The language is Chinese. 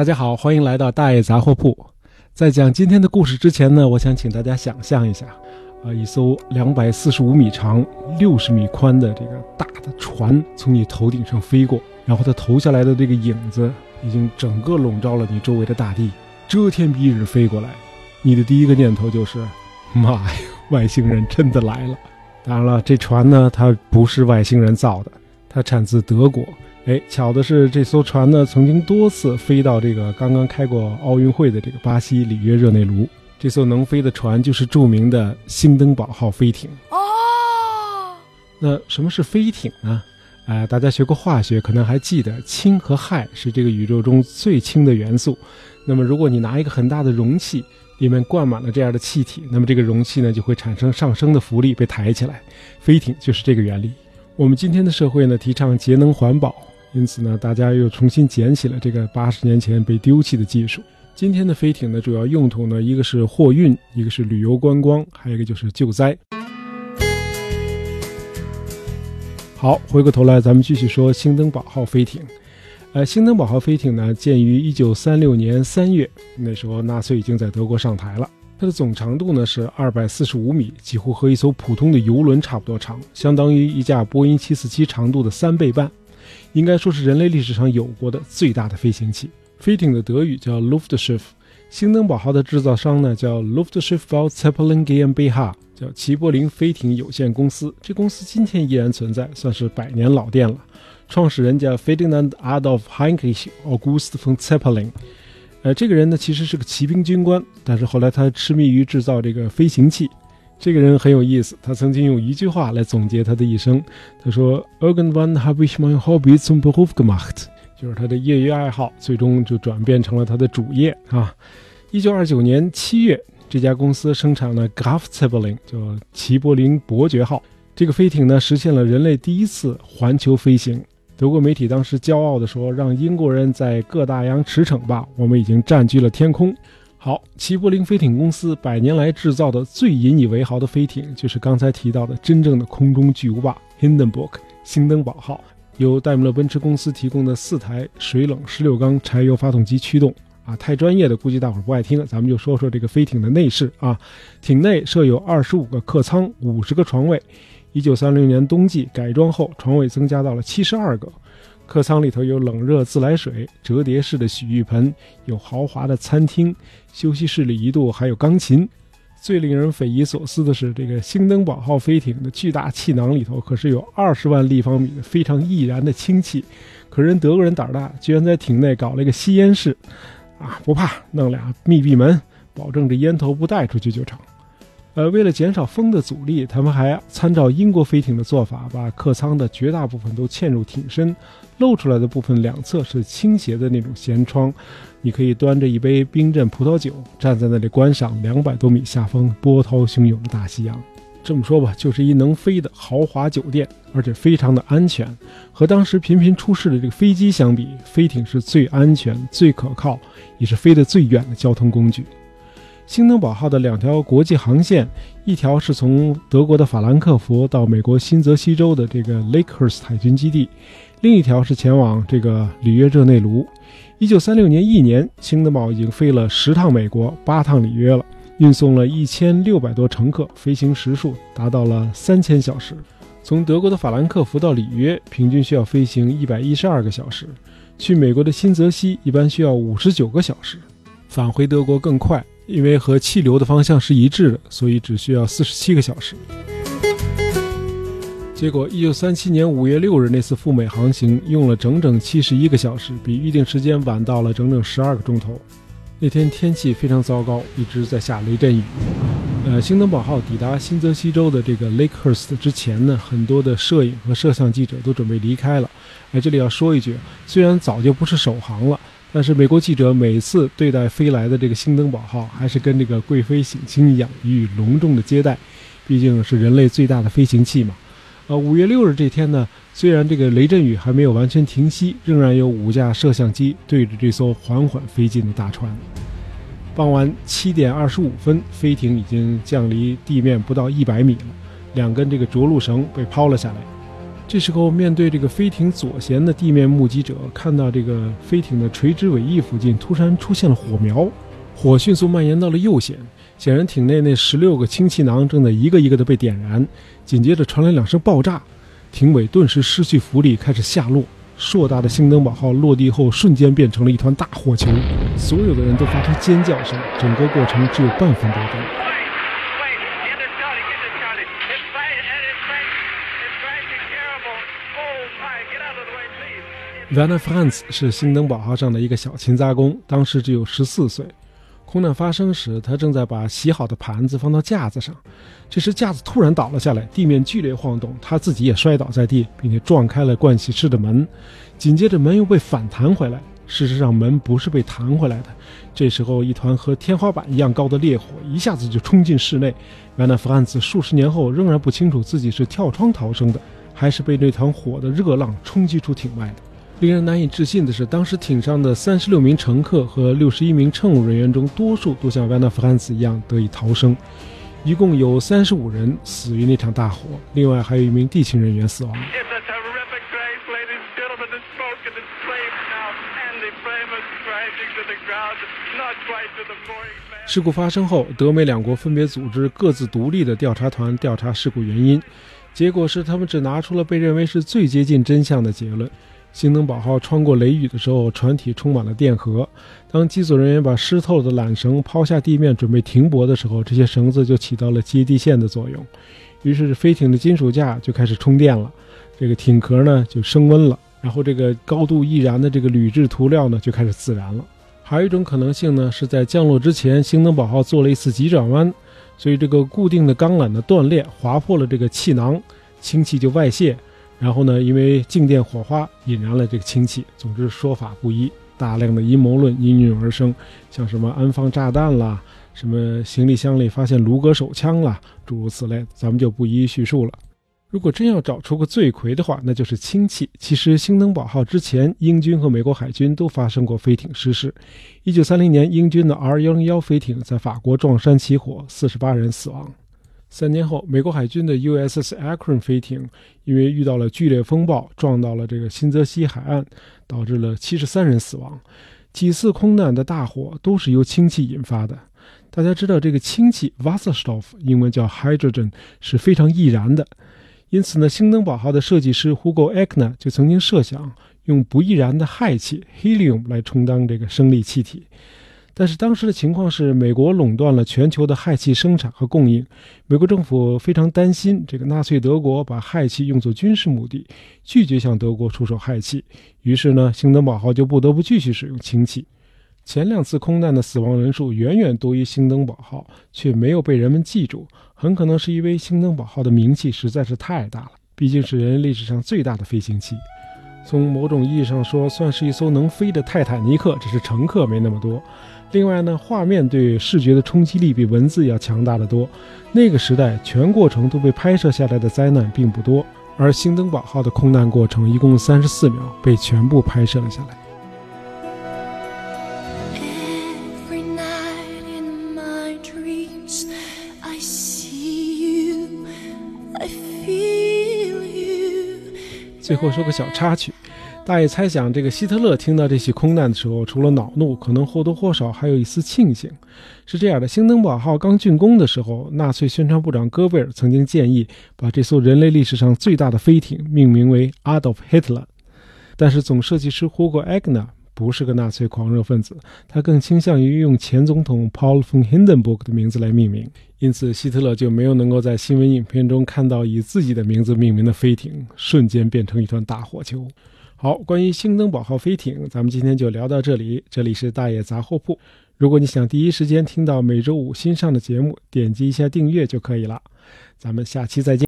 大家好，欢迎来到大爷杂货铺。在讲今天的故事之前呢，我想请大家想象一下，啊，一艘两百四十五米长、六十米宽的这个大的船从你头顶上飞过，然后它投下来的这个影子已经整个笼罩了你周围的大地，遮天蔽日飞过来，你的第一个念头就是：妈呀，外星人真的来了！当然了，这船呢，它不是外星人造的，它产自德国。哎，巧的是，这艘船呢曾经多次飞到这个刚刚开过奥运会的这个巴西里约热内卢。这艘能飞的船就是著名的兴登堡号飞艇。哦，那什么是飞艇呢？哎，大家学过化学，可能还记得氢和氦是这个宇宙中最轻的元素。那么，如果你拿一个很大的容器，里面灌满了这样的气体，那么这个容器呢就会产生上升的浮力，被抬起来。飞艇就是这个原理。我们今天的社会呢，提倡节能环保。因此呢，大家又重新捡起了这个八十年前被丢弃的技术。今天的飞艇呢，主要用途呢，一个是货运，一个是旅游观光，还有一个就是救灾。好，回过头来，咱们继续说兴登堡号飞艇。呃，兴登堡号飞艇呢，建于一九三六年三月，那时候纳粹已经在德国上台了。它的总长度呢是二百四十五米，几乎和一艘普通的游轮差不多长，相当于一架波音七四七长度的三倍半。应该说是人类历史上有过的最大的飞行器。飞艇的德语叫 Luftschiff，兴登堡号的制造商呢叫 Luftschiffbau Zeppelin GmbH，叫齐柏林飞艇有限公司。这公司今天依然存在，算是百年老店了。创始人叫 Ferdinand Adolf Heinrich August von Zeppelin。呃，这个人呢其实是个骑兵军官，但是后来他痴迷于制造这个飞行器。这个人很有意思，他曾经用一句话来总结他的一生。他说：“Irgendwann habe ich mein Hobby zum Beruf gemacht。”就是他的业余爱好最终就转变成了他的主业啊。一九二九年七月，这家公司生产了 Graf Zeppelin，叫齐柏林伯爵号。这个飞艇呢，实现了人类第一次环球飞行。德国媒体当时骄傲地说：“让英国人在各大洋驰骋吧，我们已经占据了天空。”好，齐柏林飞艇公司百年来制造的最引以为豪的飞艇，就是刚才提到的真正的空中巨无霸 Hindenburg 兴登堡号，由戴姆勒奔驰公司提供的四台水冷十六缸柴油发动机驱动。啊，太专业的，估计大伙儿不爱听了，咱们就说说这个飞艇的内饰啊。艇内设有二十五个客舱，五十个床位。一九三零年冬季改装后，床位增加到了七十二个。客舱里头有冷热自来水、折叠式的洗浴盆，有豪华的餐厅，休息室里一度还有钢琴。最令人匪夷所思的是，这个兴登堡号飞艇的巨大气囊里头可是有二十万立方米的非常易燃的氢气。可人德国人胆儿大，居然在艇内搞了一个吸烟室，啊，不怕，弄俩密闭门，保证这烟头不带出去就成。呃，为了减少风的阻力，他们还参照英国飞艇的做法，把客舱的绝大部分都嵌入艇身，露出来的部分两侧是倾斜的那种舷窗，你可以端着一杯冰镇葡萄酒，站在那里观赏两百多米下方波涛汹涌的大西洋。这么说吧，就是一能飞的豪华酒店，而且非常的安全。和当时频频出事的这个飞机相比，飞艇是最安全、最可靠，也是飞得最远的交通工具。兴登堡号的两条国际航线，一条是从德国的法兰克福到美国新泽西州的这个 Lakehurst 海军基地，另一条是前往这个里约热内卢。一九三六年一年，兴登堡已经飞了十趟美国，八趟里约了，运送了一千六百多乘客，飞行时数达到了三千小时。从德国的法兰克福到里约，平均需要飞行一百一十二个小时；去美国的新泽西，一般需要五十九个小时；返回德国更快。因为和气流的方向是一致的，所以只需要四十七个小时。结果，一九三七年五月六日那次赴美航行用了整整七十一个小时，比预定时间晚到了整整十二个钟头。那天天气非常糟糕，一直在下雷阵雨。呃，兴登堡号抵达新泽西州的这个 Lakehurst 之前呢，很多的摄影和摄像记者都准备离开了。哎，这里要说一句，虽然早就不是首航了。但是美国记者每次对待飞来的这个兴登堡号，还是跟这个贵妃省亲一样予以隆重的接待，毕竟是人类最大的飞行器嘛。呃，五月六日这天呢，虽然这个雷阵雨还没有完全停息，仍然有五架摄像机对着这艘缓缓飞进的大船。傍晚七点二十五分，飞艇已经降离地面不到一百米了，两根这个着陆绳被抛了下来。这时候，面对这个飞艇左舷的地面目击者，看到这个飞艇的垂直尾翼附近突然出现了火苗，火迅速蔓延到了右舷，显然艇内那十六个氢气囊正在一个一个的被点燃。紧接着传来两声爆炸，艇尾顿时失去浮力，开始下落。硕大的星登堡号落地后，瞬间变成了一团大火球，所有的人都发出尖叫声。整个过程只有半分多钟。Vanna Franz 是新登堡号上的一个小勤杂工，当时只有十四岁。空难发生时，他正在把洗好的盘子放到架子上，这时架子突然倒了下来，地面剧烈晃动，他自己也摔倒在地，并且撞开了盥洗室的门。紧接着门又被反弹回来，事实上门不是被弹回来的。这时候，一团和天花板一样高的烈火一下子就冲进室内。维纳弗兰茨数十年后仍然不清楚自己是跳窗逃生的，还是被那团火的热浪冲击出艇外的。令人难以置信的是，当时艇上的三十六名乘客和六十一名乘务人员中，多数都像万纳弗汉斯一样得以逃生。一共有三十五人死于那场大火，另外还有一名地勤人员死亡。事故发生后，德美两国分别组织各自独立的调查团调查事故原因，结果是他们只拿出了被认为是最接近真相的结论。星登堡号穿过雷雨的时候，船体充满了电荷。当机组人员把湿透的缆绳抛下地面，准备停泊的时候，这些绳子就起到了接地线的作用。于是飞艇的金属架就开始充电了，这个艇壳呢就升温了，然后这个高度易燃的这个铝制涂料呢就开始自燃了。还有一种可能性呢，是在降落之前，星登堡号做了一次急转弯，所以这个固定的钢缆的断裂划破了这个气囊，氢气就外泄。然后呢，因为静电火花引燃了这个氢气。总之说法不一，大量的阴谋论应运而生，像什么安放炸弹啦，什么行李箱里发现卢格手枪啦，诸如此类，咱们就不一一叙述了。如果真要找出个罪魁的话，那就是氢气。其实星登堡号之前，英军和美国海军都发生过飞艇失事。一九三零年，英军的 R 幺零幺飞艇在法国撞山起火，四十八人死亡。三年后，美国海军的 USS Akron 飞艇因为遇到了剧烈风暴，撞到了这个新泽西海岸，导致了七十三人死亡。几次空难的大火都是由氢气引发的。大家知道，这个氢气 Wasserstoff 英文叫 hydrogen 是非常易燃的，因此呢，星登堡号的设计师 Hugo Eckner 就曾经设想用不易燃的氦气 helium 来充当这个升力气体。但是当时的情况是，美国垄断了全球的氦气生产和供应。美国政府非常担心这个纳粹德国把氦气用作军事目的，拒绝向德国出售氦气。于是呢，兴登堡号就不得不继续使用氢气。前两次空难的死亡人数远远多于兴登堡号，却没有被人们记住，很可能是因为兴登堡号的名气实在是太大了，毕竟是人类历史上最大的飞行器。从某种意义上说，算是一艘能飞的泰坦尼克，只是乘客没那么多。另外呢，画面对视觉的冲击力比文字要强大的多。那个时代，全过程都被拍摄下来的灾难并不多，而星登堡号的空难过程一共三十四秒，被全部拍摄了下来。最后说个小插曲。大爷猜想，这个希特勒听到这起空难的时候，除了恼怒，可能或多或少还有一丝庆幸。是这样的，兴登堡号刚竣工的时候，纳粹宣传部长戈贝尔曾经建议把这艘人类历史上最大的飞艇命名为 Adolf Hitler。但是总设计师 Hugo Egner 不是个纳粹狂热分子，他更倾向于用前总统 Paul von Hindenburg 的名字来命名。因此，希特勒就没有能够在新闻影片中看到以自己的名字命名的飞艇瞬间变成一团大火球。好，关于星登堡号飞艇，咱们今天就聊到这里。这里是大爷杂货铺。如果你想第一时间听到每周五新上的节目，点击一下订阅就可以了。咱们下期再见。